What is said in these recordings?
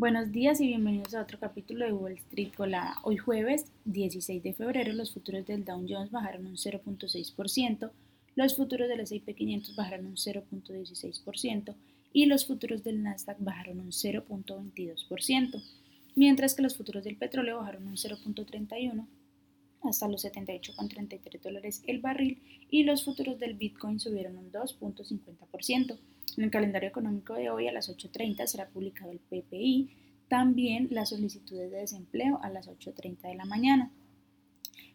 Buenos días y bienvenidos a otro capítulo de Wall Street Colada. Hoy jueves 16 de febrero los futuros del Dow Jones bajaron un 0.6%, los futuros del S&P 500 bajaron un 0.16% y los futuros del Nasdaq bajaron un 0.22%, mientras que los futuros del petróleo bajaron un 0.31 hasta los 78,33 dólares el barril y los futuros del Bitcoin subieron un 2.50%. En el calendario económico de hoy a las 8.30 será publicado el PPI, también las solicitudes de desempleo a las 8.30 de la mañana.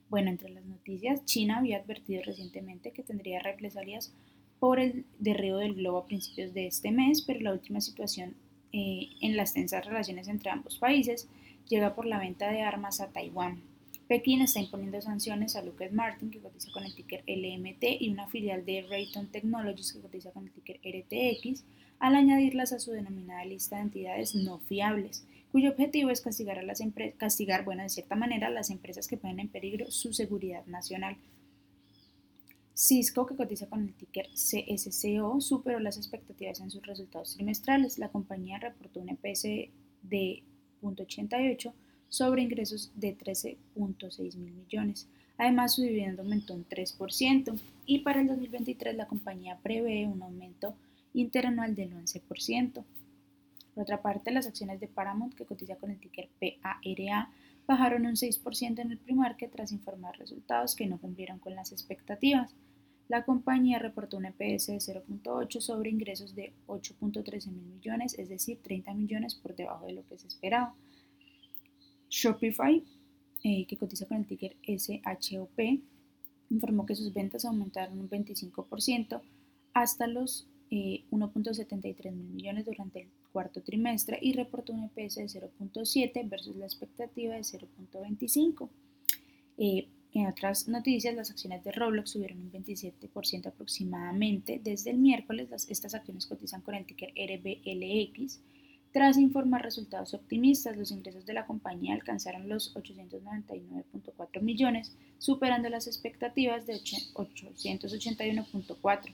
Bueno, entre las noticias, China había advertido recientemente que tendría represalias por el derribo del globo a principios de este mes, pero la última situación eh, en las tensas relaciones entre ambos países llega por la venta de armas a Taiwán. Pekín está imponiendo sanciones a Lucas Martin, que cotiza con el ticker LMT, y una filial de Rayton Technologies, que cotiza con el ticker RTX, al añadirlas a su denominada lista de entidades no fiables, cuyo objetivo es castigar, a las castigar bueno, de cierta manera, a las empresas que ponen en peligro su seguridad nacional. Cisco, que cotiza con el ticker CSCO, superó las expectativas en sus resultados trimestrales. La compañía reportó un EPS de 0.88 sobre ingresos de 13.6 mil millones. Además, su dividendo aumentó un 3% y para el 2023 la compañía prevé un aumento interanual del 11%. Por otra parte, las acciones de Paramount, que cotiza con el ticker PARA, bajaron un 6% en el que tras informar resultados que no cumplieron con las expectativas. La compañía reportó un EPS de 0.8 sobre ingresos de 8.13 mil millones, es decir, 30 millones por debajo de lo que se esperaba. Shopify, eh, que cotiza con el ticker SHOP, informó que sus ventas aumentaron un 25% hasta los 1.73 eh, mil millones durante el cuarto trimestre y reportó un EPS de 0.7 versus la expectativa de 0.25. Eh, en otras noticias, las acciones de Roblox subieron un 27% aproximadamente desde el miércoles. estas acciones cotizan con el ticker RBLX tras informar resultados optimistas, los ingresos de la compañía alcanzaron los 899.4 millones, superando las expectativas de 881.4.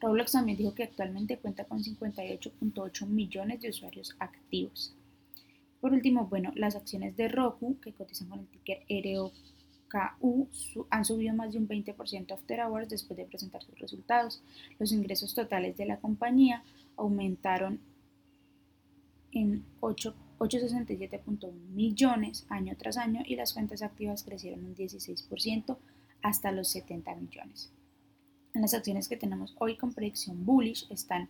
Roblox también dijo que actualmente cuenta con 58.8 millones de usuarios activos. Por último, bueno, las acciones de Roku, que cotizan con el ticker ROKU, han subido más de un 20% after hours después de presentar sus resultados. Los ingresos totales de la compañía aumentaron en 867.1 millones año tras año y las cuentas activas crecieron un 16% hasta los 70 millones. En las acciones que tenemos hoy con predicción bullish están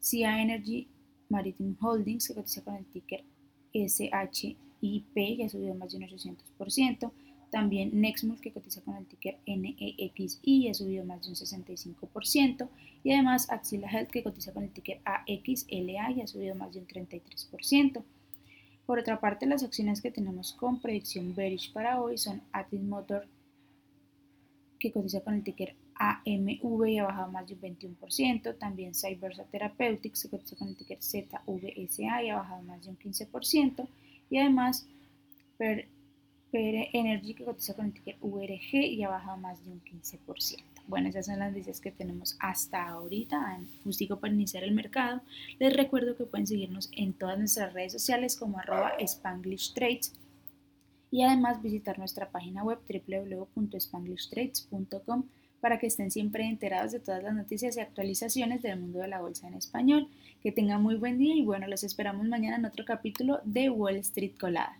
CIA Energy Maritime Holdings, que cotiza con el ticker SHIP, que ha subido más de un 800%, también Nexmul, que cotiza con el ticker NEXI ha subido más de un 65%. Y además Axila Health, que cotiza con el ticker AXLA y ha subido más de un 33%. Por otra parte, las acciones que tenemos con predicción bearish para hoy son Atlas Motor, que cotiza con el ticker AMV y ha bajado más de un 21%. También Cybersa Therapeutics, que cotiza con el ticker ZVSA y ha bajado más de un 15%. Y además, per Energy que cotiza con el ticker URG y ha bajado más de un 15%. Bueno, esas son las noticias que tenemos hasta ahorita Justico para iniciar el mercado. Les recuerdo que pueden seguirnos en todas nuestras redes sociales como arroba Spanglish Trades y además visitar nuestra página web www.spanglishtrades.com para que estén siempre enterados de todas las noticias y actualizaciones del mundo de la bolsa en español. Que tengan muy buen día y bueno, los esperamos mañana en otro capítulo de Wall Street Colada.